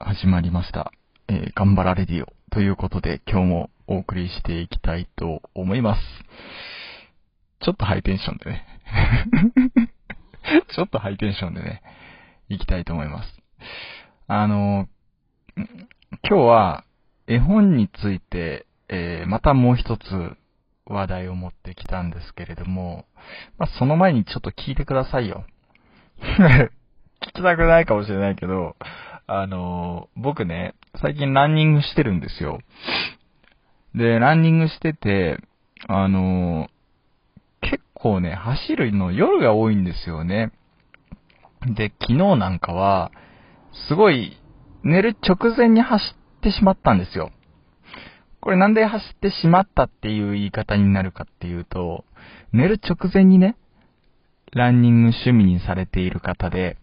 始まりました。えー、頑張らレディオということで今日もお送りしていきたいと思います。ちょっとハイテンションでね。ちょっとハイテンションでね、行きたいと思います。あの、今日は絵本について、えー、またもう一つ話題を持ってきたんですけれども、まあ、その前にちょっと聞いてくださいよ。聞きたくないかもしれないけど、あの、僕ね、最近ランニングしてるんですよ。で、ランニングしてて、あの、結構ね、走るの夜が多いんですよね。で、昨日なんかは、すごい、寝る直前に走ってしまったんですよ。これなんで走ってしまったっていう言い方になるかっていうと、寝る直前にね、ランニング趣味にされている方で、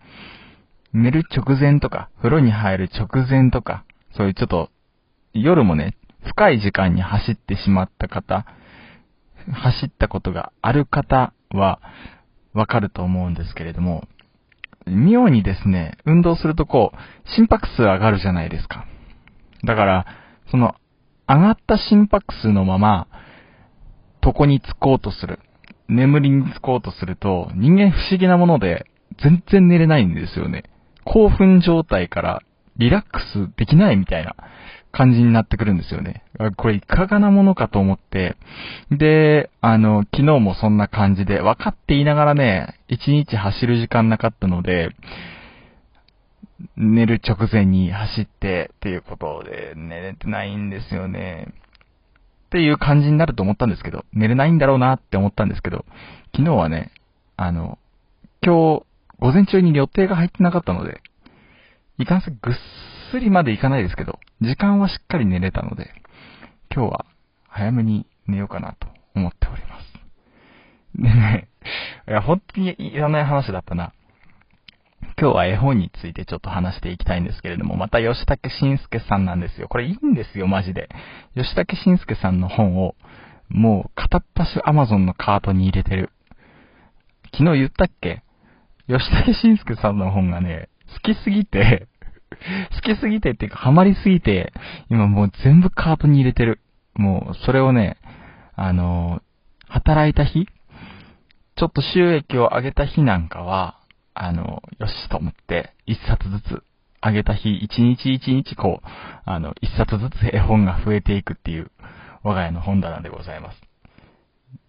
寝る直前とか、風呂に入る直前とか、そういうちょっと、夜もね、深い時間に走ってしまった方、走ったことがある方は、わかると思うんですけれども、妙にですね、運動するとこう、心拍数上がるじゃないですか。だから、その、上がった心拍数のまま、床につこうとする。眠りにつこうとすると、人間不思議なもので、全然寝れないんですよね。興奮状態からリラックスできないみたいな感じになってくるんですよね。これいかがなものかと思って、で、あの、昨日もそんな感じで、分かっていながらね、一日走る時間なかったので、寝る直前に走ってっていうことで寝れてないんですよね。っていう感じになると思ったんですけど、寝れないんだろうなって思ったんですけど、昨日はね、あの、今日午前中に予定が入ってなかったので、いかんせんぐっすりまでいかないですけど、時間はしっかり寝れたので、今日は早めに寝ようかなと思っております。でね、いや、本当にいらない話だったな。今日は絵本についてちょっと話していきたいんですけれども、また吉武慎介さんなんですよ。これいいんですよ、マジで。吉武慎介さんの本を、もう片っ端 Amazon のカートに入れてる。昨日言ったっけ吉武慎介さんの本がね、好きすぎて 好きすぎてっていうかハマりすぎて、今もう全部カートに入れてる。もう、それをね、あの、働いた日ちょっと収益を上げた日なんかは、あの、よしと思って、一冊ずつ上げた日、一日一日こう、あの、一冊ずつ絵本が増えていくっていう、我が家の本棚でございます。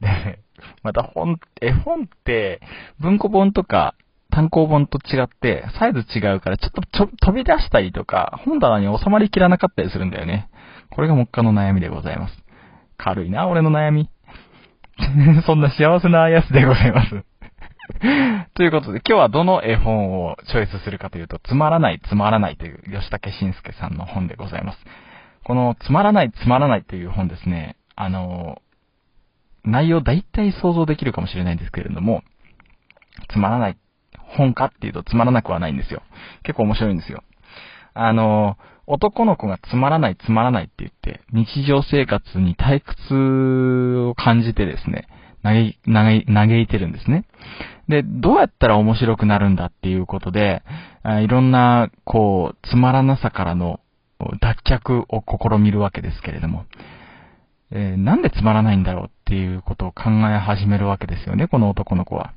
で、また本、絵本って、文庫本とか、単行本と違って、サイズ違うから、ちょっとちょ飛び出したりとか、本棚に収まりきらなかったりするんだよね。これが目下の悩みでございます。軽いな、俺の悩み。そんな幸せなやつでございます。ということで、今日はどの絵本をチョイスするかというと、つまらない、つまらないという吉武慎介さんの本でございます。この、つまらない、つまらないという本ですね、あの、内容大体想像できるかもしれないんですけれども、つまらない本かっていうとつまらなくはないんですよ。結構面白いんですよ。あの、男の子がつまらないつまらないって言って、日常生活に退屈を感じてですね、嘆、嘆、嘆いてるんですね。で、どうやったら面白くなるんだっていうことで、いろんな、こう、つまらなさからの脱却を試みるわけですけれども、えー、なんでつまらないんだろうっていうことを考え始めるわけですよね、この男の子は。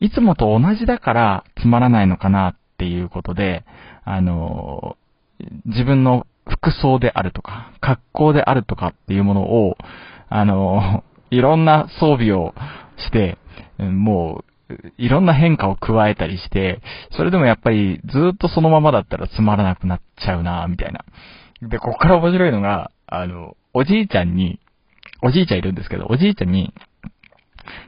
いつもと同じだからつまらないのかなっていうことで、あの、自分の服装であるとか、格好であるとかっていうものを、あの、いろんな装備をして、もう、いろんな変化を加えたりして、それでもやっぱりずっとそのままだったらつまらなくなっちゃうなみたいな。で、ここから面白いのが、あの、おじいちゃんに、おじいちゃんいるんですけど、おじいちゃんに、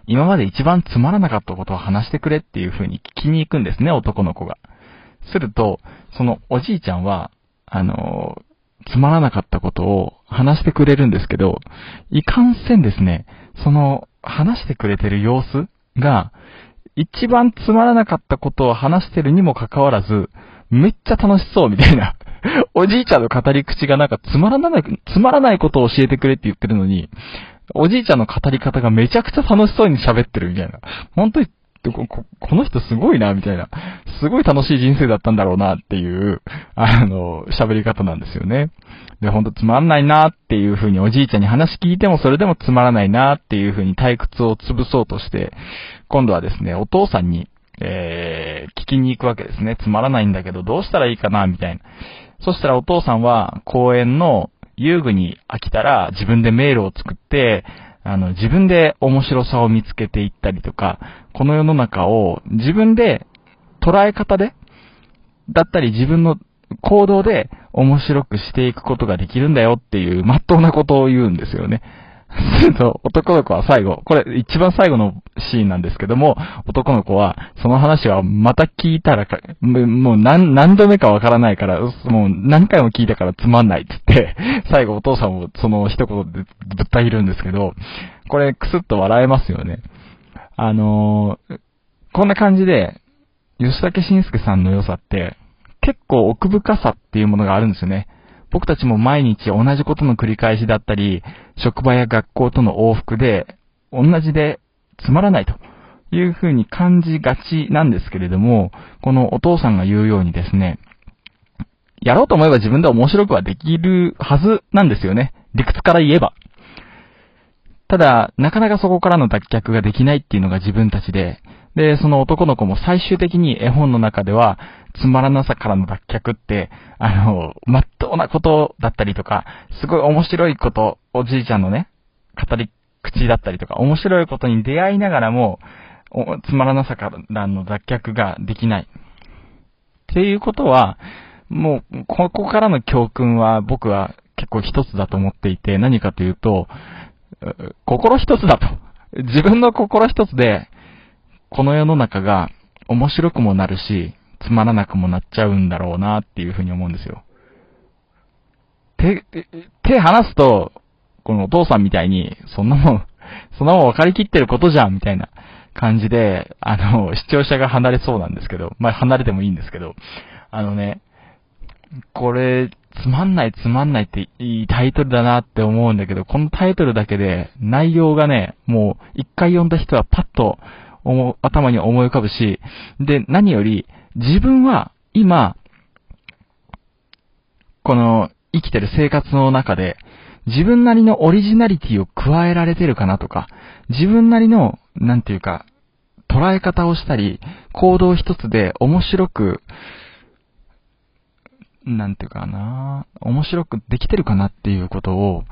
今まで一番つまらなかったことを話してくれっていう風に聞きに行くんですね、男の子が。すると、そのおじいちゃんは、あのつまらなかったことを話してくれるんですけど、いかんせんですね、その話してくれてる様子が、一番つまらなかったことを話してるにもかかわらず、めっちゃ楽しそうみたいな。おじいちゃんの語り口がなんかつまらない、つまらないことを教えてくれって言ってるのに、おじいちゃんの語り方がめちゃくちゃ楽しそうに喋ってるみたいな。本当にここの人すごいな、みたいな。すごい楽しい人生だったんだろうなっていう、あの、喋り方なんですよね。で、ほんとつまんないなっていう風におじいちゃんに話聞いてもそれでもつまらないなっていう風に退屈を潰そうとして、今度はですね、お父さんに、えー、聞きに行くわけですね。つまらないんだけどどうしたらいいかな、みたいな。そしたらお父さんは公園の遊具に飽きたら自分で迷路を作って、あの、自分で面白さを見つけていったりとか、この世の中を自分で捉え方で、だったり自分の行動で面白くしていくことができるんだよっていう、まっとうなことを言うんですよね。すると、男の子は最後、これ一番最後のシーンなんですけども、男の子は、その話はまた聞いたらもう何、何度目かわからないから、もう何回も聞いたからつまんないって言って、最後お父さんもその一言でぶった切るんですけど、これクスッと笑えますよね。あのー、こんな感じで、吉武慎介さんの良さって、結構奥深さっていうものがあるんですよね。僕たちも毎日同じことの繰り返しだったり、職場や学校との往復で、同じでつまらないというふうに感じがちなんですけれども、このお父さんが言うようにですね、やろうと思えば自分で面白くはできるはずなんですよね。理屈から言えば。ただ、なかなかそこからの脱却ができないっていうのが自分たちで、で、その男の子も最終的に絵本の中では、つまらなさからの脱却って、あの、まっとうなことだったりとか、すごい面白いこと、おじいちゃんのね、語り口だったりとか、面白いことに出会いながらも、つまらなさからの脱却ができない。っていうことは、もう、ここからの教訓は僕は結構一つだと思っていて、何かというと、心一つだと。自分の心一つで、この世の中が面白くもなるし、つまらなくもなっちゃうんだろうなっていうふうに思うんですよ。手、手離すと、このお父さんみたいに、そんなもん、そんなもん分かりきってることじゃん、みたいな感じで、あの、視聴者が離れそうなんですけど、まあ、離れてもいいんですけど、あのね、これ、つまんないつまんないっていいタイトルだなって思うんだけど、このタイトルだけで内容がね、もう一回読んだ人はパッと頭に思い浮かぶし、で、何より自分は今、この生きてる生活の中で自分なりのオリジナリティを加えられてるかなとか、自分なりの、なんていうか、捉え方をしたり、行動一つで面白く、なんていうかな、面白くできてるかなっていうことを、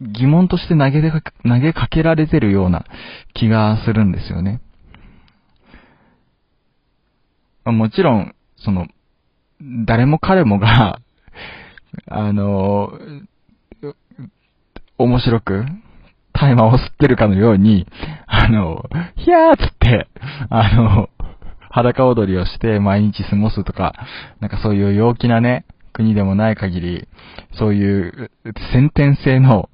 疑問として投げか投げかけられてるような気がするんですよね。もちろん、その、誰も彼もが あの、面白く、タイマーを吸ってるかのように、あの、ひゃーつって、あの、裸踊りをして毎日過ごすとか、なんかそういう陽気なね、国でもない限り、そういう先天性の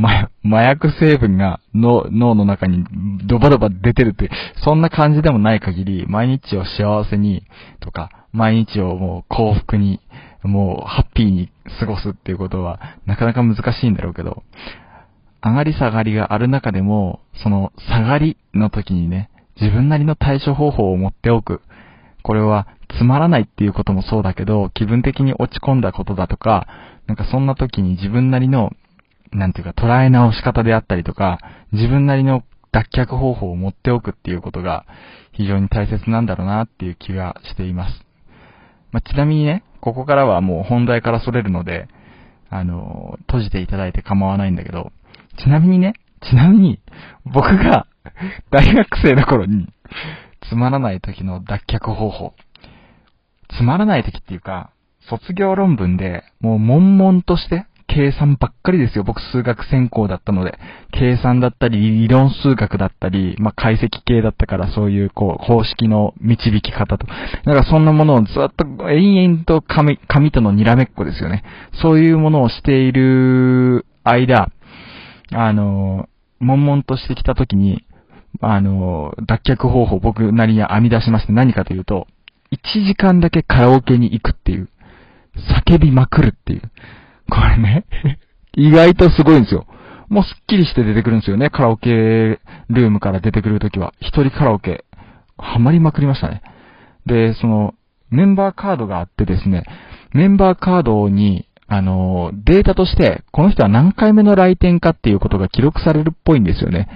麻薬成分が脳の中にドバドバ出てるって、そんな感じでもない限り、毎日を幸せにとか、毎日をもう幸福に、もうハッピーに過ごすっていうことは、なかなか難しいんだろうけど、上がり下がりがある中でも、その下がりの時にね、自分なりの対処方法を持っておく。これはつまらないっていうこともそうだけど、気分的に落ち込んだことだとか、なんかそんな時に自分なりの、なんていうか捉え直し方であったりとか、自分なりの脱却方法を持っておくっていうことが非常に大切なんだろうなっていう気がしています。まあ、ちなみにね、ここからはもう本題からそれるので、あの、閉じていただいて構わないんだけど、ちなみにね、ちなみに、僕が大学生の頃に、つまらない時の脱却方法。つまらない時っていうか、卒業論文で、もう悶々として、計算ばっかりですよ。僕数学専攻だったので。計算だったり、理論数学だったり、まあ、解析系だったからそういう、こう、公式の導き方と。だからそんなものをずっと延々と紙、紙とのにらめっこですよね。そういうものをしている間、あの、悶々としてきた時に、あの、脱却方法僕なりに編み出しまして何かというと、1時間だけカラオケに行くっていう。叫びまくるっていう。これね 意外とすごいんですよ。もうスッキリして出てくるんですよね。カラオケルームから出てくるときは。一人カラオケ、ハマりまくりましたね。で、その、メンバーカードがあってですね、メンバーカードに、あの、データとして、この人は何回目の来店かっていうことが記録されるっぽいんですよね。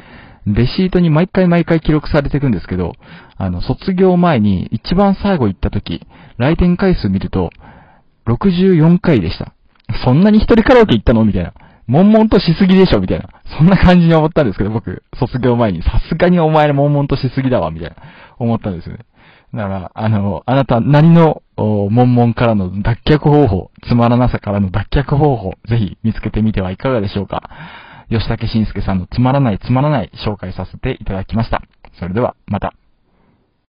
レシートに毎回毎回記録されていくんですけど、あの、卒業前に一番最後行った時、来店回数見ると、64回でした。そんなに一人カラオケ行ったの？みたいな。悶々としすぎでしょ？みたいな。そんな感じに思ったんですけど、僕、卒業前に、さすがにお前ら悶々としすぎだわ、みたいな、思ったんですよね。だから、あの、あなた、何の、悶々からの脱却方法、つまらなさからの脱却方法、ぜひ見つけてみてはいかがでしょうか。吉武慎介さんのつまらないつまらない紹介させていただきました。それでは、また。